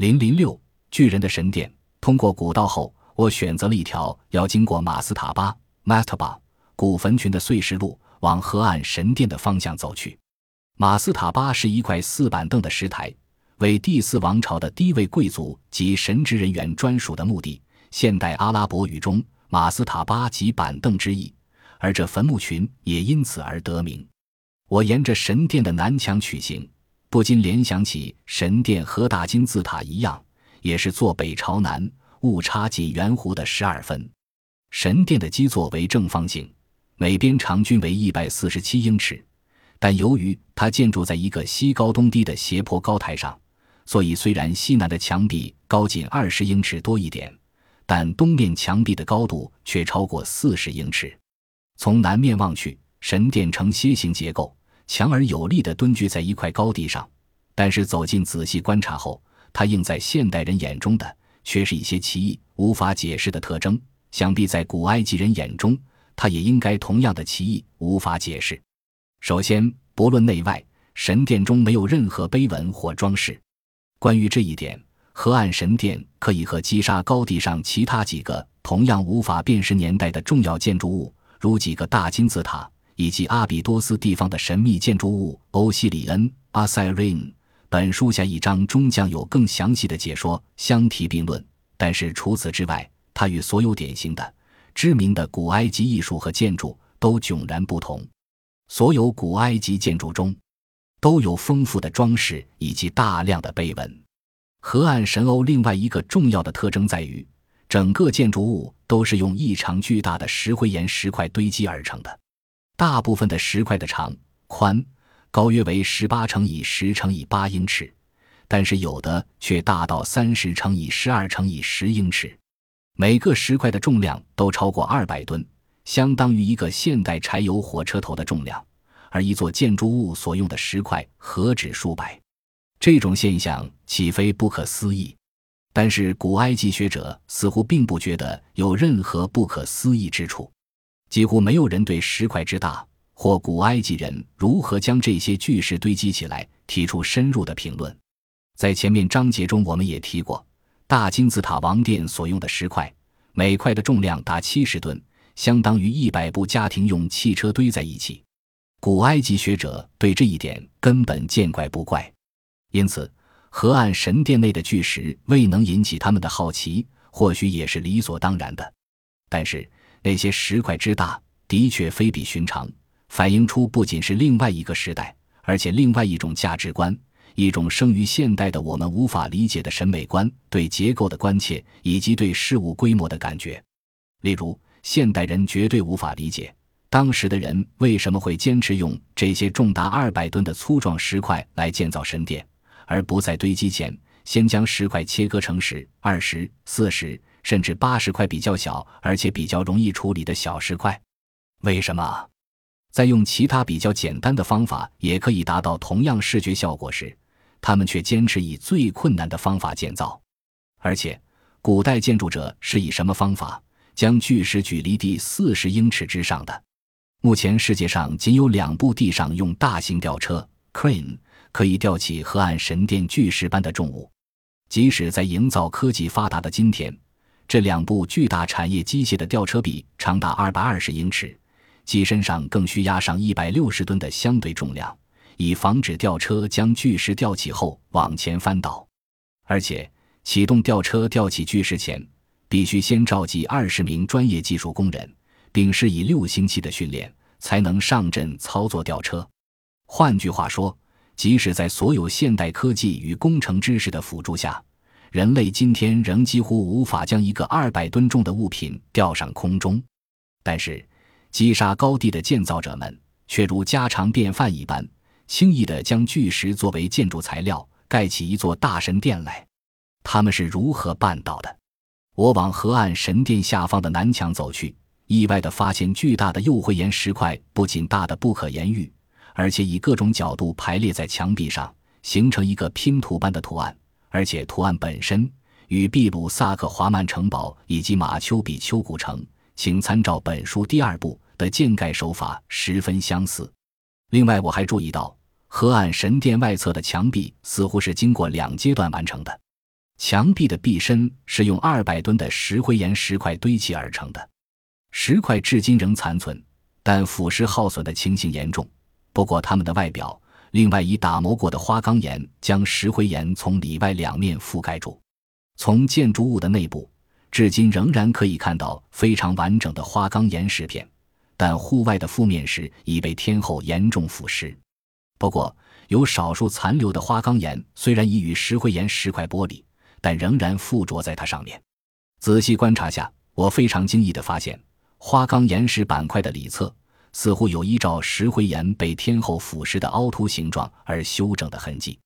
零零六巨人的神殿。通过古道后，我选择了一条要经过马斯塔巴 （Mastaba） 古坟群的碎石路，往河岸神殿的方向走去。马斯塔巴是一块四板凳的石台，为第四王朝的低位贵族及神职人员专属的墓地。现代阿拉伯语中，马斯塔巴即板凳之意，而这坟墓群也因此而得名。我沿着神殿的南墙取行，不禁联想起神殿和大金字塔一样，也是坐北朝南，误差仅圆弧的十二分。神殿的基座为正方形，每边长均为一百四十七英尺，但由于它建筑在一个西高东低的斜坡高台上，所以虽然西南的墙壁高仅二十英尺多一点，但东面墙壁的高度却超过四十英尺。从南面望去，神殿呈楔形结构。强而有力地蹲踞在一块高地上，但是走近仔细观察后，它映在现代人眼中的却是一些奇异、无法解释的特征。想必在古埃及人眼中，它也应该同样的奇异、无法解释。首先，不论内外，神殿中没有任何碑文或装饰。关于这一点，河岸神殿可以和击沙高地上其他几个同样无法辨识年代的重要建筑物，如几个大金字塔。以及阿比多斯地方的神秘建筑物欧西里恩阿塞瑞恩，本书下一章中将有更详细的解说，相提并论。但是除此之外，它与所有典型的、知名的古埃及艺术和建筑都迥然不同。所有古埃及建筑中都有丰富的装饰以及大量的碑文。河岸神欧另外一个重要的特征在于，整个建筑物都是用异常巨大的石灰岩石块堆积而成的。大部分的石块的长、宽、高约为十八乘以十乘以八英尺，但是有的却大到三十乘以十二乘以十英尺。每个石块的重量都超过二百吨，相当于一个现代柴油火车头的重量。而一座建筑物所用的石块何止数百？这种现象岂非不可思议？但是古埃及学者似乎并不觉得有任何不可思议之处。几乎没有人对石块之大，或古埃及人如何将这些巨石堆积起来提出深入的评论。在前面章节中，我们也提过，大金字塔王殿所用的石块，每块的重量达七十吨，相当于一百部家庭用汽车堆在一起。古埃及学者对这一点根本见怪不怪，因此河岸神殿内的巨石未能引起他们的好奇，或许也是理所当然的。但是。那些石块之大，的确非比寻常，反映出不仅是另外一个时代，而且另外一种价值观，一种生于现代的我们无法理解的审美观，对结构的关切，以及对事物规模的感觉。例如，现代人绝对无法理解，当时的人为什么会坚持用这些重达二百吨的粗壮石块来建造神殿，而不在堆积前先将石块切割成十、二十、四十。甚至八十块比较小，而且比较容易处理的小石块，为什么在用其他比较简单的方法也可以达到同样视觉效果时，他们却坚持以最困难的方法建造？而且，古代建筑者是以什么方法将巨石举离地四十英尺之上的？目前世界上仅有两部地上用大型吊车 （crane） 可以吊起河岸神殿巨石般的重物，即使在营造科技发达的今天。这两部巨大产业机械的吊车臂长达二百二十英尺，机身上更需压上一百六十吨的相对重量，以防止吊车将巨石吊起后往前翻倒。而且，启动吊车吊起巨石前，必须先召集二十名专业技术工人，并施以六星期的训练，才能上阵操作吊车。换句话说，即使在所有现代科技与工程知识的辅助下，人类今天仍几乎无法将一个二百吨重的物品吊上空中，但是击沙高地的建造者们却如家常便饭一般，轻易地将巨石作为建筑材料盖起一座大神殿来。他们是如何办到的？我往河岸神殿下方的南墙走去，意外地发现巨大的釉灰岩石块不仅大得不可言喻，而且以各种角度排列在墙壁上，形成一个拼图般的图案。而且图案本身与秘鲁萨克华曼城堡以及马丘比丘古城，请参照本书第二部的建盖手法十分相似。另外，我还注意到河岸神殿外侧的墙壁似乎是经过两阶段完成的。墙壁的壁身是用二百吨的石灰岩石块堆砌而成的，石块至今仍残存，但腐蚀耗损的情形严重。不过，它们的外表另外以打磨过的花岗岩将石灰岩从里外两面覆盖住。从建筑物的内部，至今仍然可以看到非常完整的花岗岩石片，但户外的覆面石已被天候严重腐蚀。不过，有少数残留的花岗岩虽然已与石灰岩石块剥离。但仍然附着在它上面。仔细观察下，我非常惊异地发现，花岗岩石板块的里侧似乎有依照石灰岩被天后腐蚀的凹凸形状而修整的痕迹。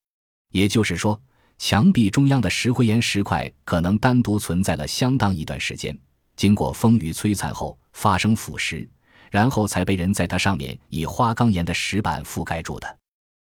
也就是说，墙壁中央的石灰岩石块可能单独存在了相当一段时间，经过风雨摧残后发生腐蚀，然后才被人在它上面以花岗岩的石板覆盖住的。